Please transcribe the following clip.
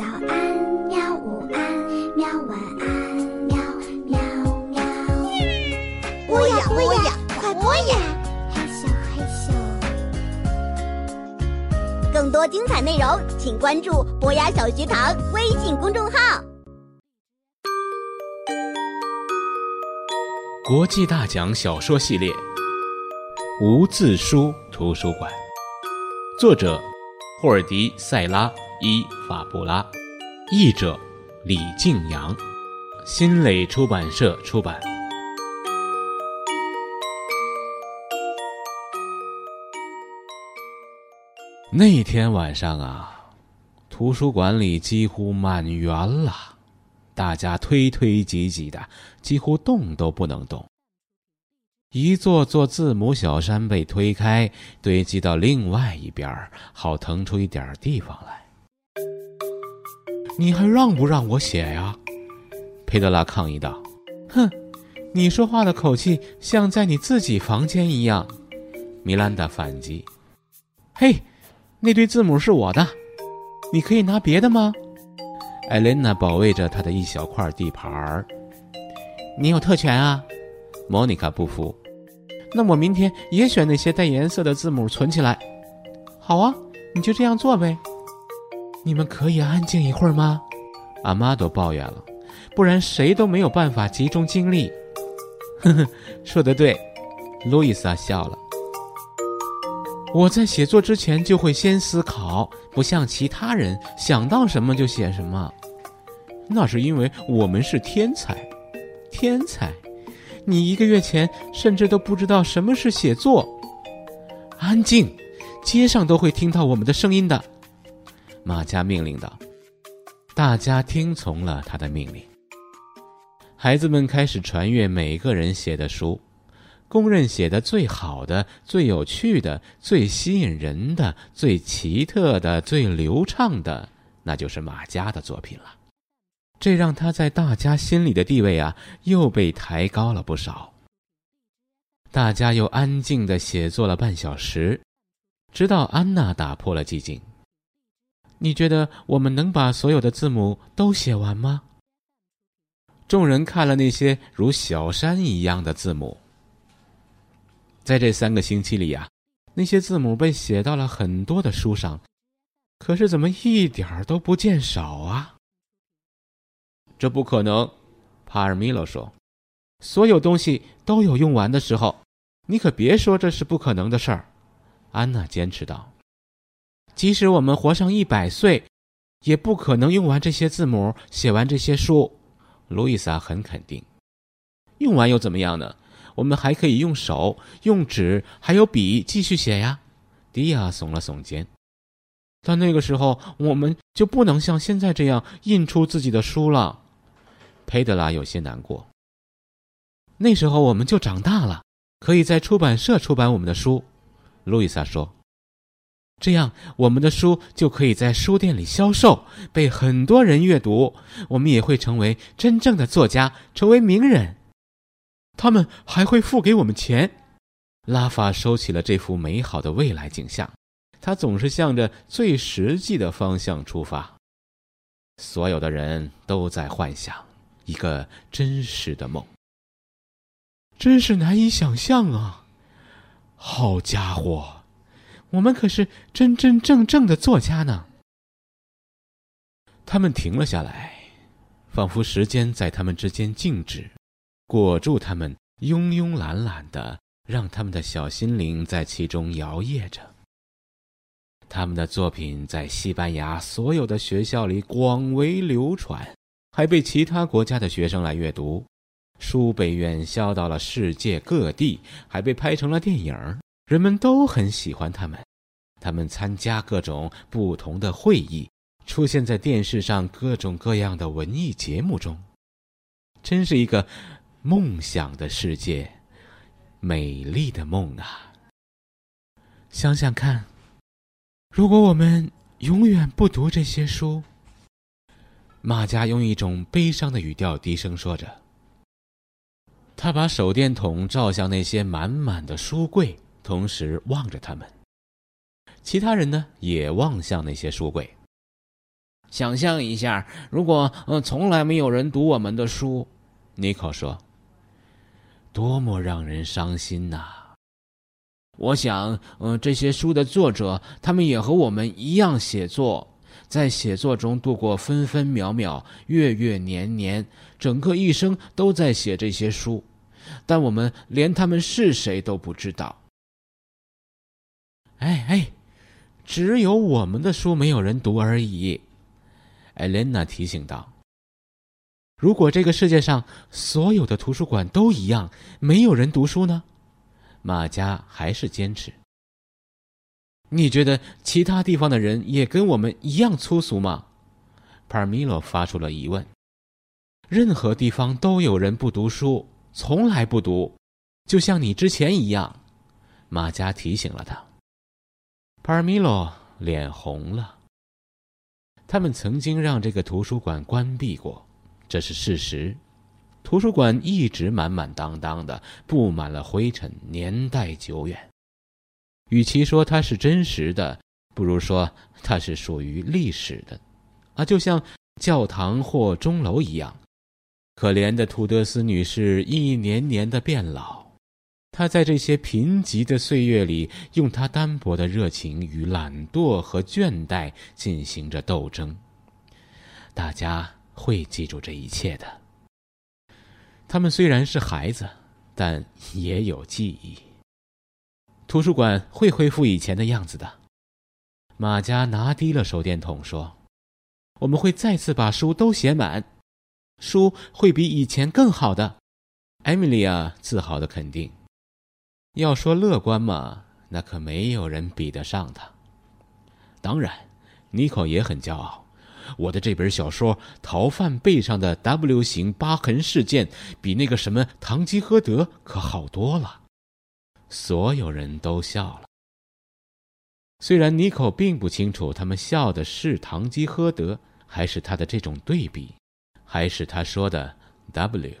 早安，喵！午安，喵！晚安，喵喵喵！播呀播呀，快播呀！嘿咻嘿咻。更多精彩内容，请关注博雅小学堂微信公众号。国际大奖小说系列《无字书图书馆》，作者霍尔迪·塞拉·伊法布拉，译者李静阳，新蕾出版社出版。那天晚上啊，图书馆里几乎满员了。大家推推挤挤的，几乎动都不能动。一座座字母小山被推开，堆积到另外一边，好腾出一点地方来。你还让不让我写呀？佩德拉抗议道。哼，你说话的口气像在你自己房间一样。米兰达反击。嘿，那堆字母是我的，你可以拿别的吗？艾琳娜保卫着她的一小块地盘儿。你有特权啊，莫妮卡不服。那我明天也选那些带颜色的字母存起来。好啊，你就这样做呗。你们可以安静一会儿吗？阿玛多抱怨了，不然谁都没有办法集中精力。呵呵，说的对，路易莎笑了。我在写作之前就会先思考，不像其他人想到什么就写什么。那是因为我们是天才，天才！你一个月前甚至都不知道什么是写作。安静，街上都会听到我们的声音的。马加命令道。大家听从了他的命令。孩子们开始传阅每个人写的书。公认写的最好的、最有趣的、最吸引人的、最奇特的、最流畅的，那就是马家的作品了。这让他在大家心里的地位啊，又被抬高了不少。大家又安静的写作了半小时，直到安娜打破了寂静。你觉得我们能把所有的字母都写完吗？众人看了那些如小山一样的字母。在这三个星期里呀，那些字母被写到了很多的书上，可是怎么一点儿都不见少啊？这不可能，帕尔米洛说：“所有东西都有用完的时候，你可别说这是不可能的事儿。”安娜坚持道：“即使我们活上一百岁，也不可能用完这些字母，写完这些书。”路易莎很肯定：“用完又怎么样呢？”我们还可以用手、用纸，还有笔继续写呀。迪亚耸了耸肩。但那个时候，我们就不能像现在这样印出自己的书了。佩德拉有些难过。那时候我们就长大了，可以在出版社出版我们的书。路易莎说：“这样，我们的书就可以在书店里销售，被很多人阅读。我们也会成为真正的作家，成为名人。”他们还会付给我们钱。拉法收起了这幅美好的未来景象，他总是向着最实际的方向出发。所有的人都在幻想一个真实的梦，真是难以想象啊！好家伙，我们可是真真正正的作家呢。他们停了下来，仿佛时间在他们之间静止。裹住他们，慵慵懒懒的，让他们的小心灵在其中摇曳着。他们的作品在西班牙所有的学校里广为流传，还被其他国家的学生来阅读，书被远销到了世界各地，还被拍成了电影儿。人们都很喜欢他们，他们参加各种不同的会议，出现在电视上各种各样的文艺节目中，真是一个。梦想的世界，美丽的梦啊！想想看，如果我们永远不读这些书，马家用一种悲伤的语调低声说着。他把手电筒照向那些满满的书柜，同时望着他们。其他人呢，也望向那些书柜。想象一下，如果呃从来没有人读我们的书，尼克说，多么让人伤心呐！我想，呃，这些书的作者，他们也和我们一样写作，在写作中度过分分秒秒、月月年年，整个一生都在写这些书，但我们连他们是谁都不知道。哎哎，只有我们的书没有人读而已，艾莲娜提醒道。如果这个世界上所有的图书馆都一样，没有人读书呢？马加还是坚持。你觉得其他地方的人也跟我们一样粗俗吗？帕尔米洛发出了疑问。任何地方都有人不读书，从来不读，就像你之前一样。马加提醒了他。帕尔米洛脸红了。他们曾经让这个图书馆关闭过，这是事实。图书馆一直满满当当的，布满了灰尘，年代久远。与其说它是真实的，不如说它是属于历史的，啊，就像教堂或钟楼一样。可怜的图德斯女士一年年的变老，他在这些贫瘠的岁月里，用他单薄的热情与懒惰和倦怠进行着斗争。大家会记住这一切的。他们虽然是孩子，但也有记忆。图书馆会恢复以前的样子的。马加拿低了手电筒说：“我们会再次把书都写满，书会比以前更好的。”艾米莉亚自豪的肯定：“要说乐观嘛，那可没有人比得上他。当然，尼可也很骄傲。”我的这本小说《逃犯背上的 W 型疤痕事件》比那个什么《堂吉诃德》可好多了。所有人都笑了。虽然尼可并不清楚他们笑的是堂吉诃德，还是他的这种对比，还是他说的 W。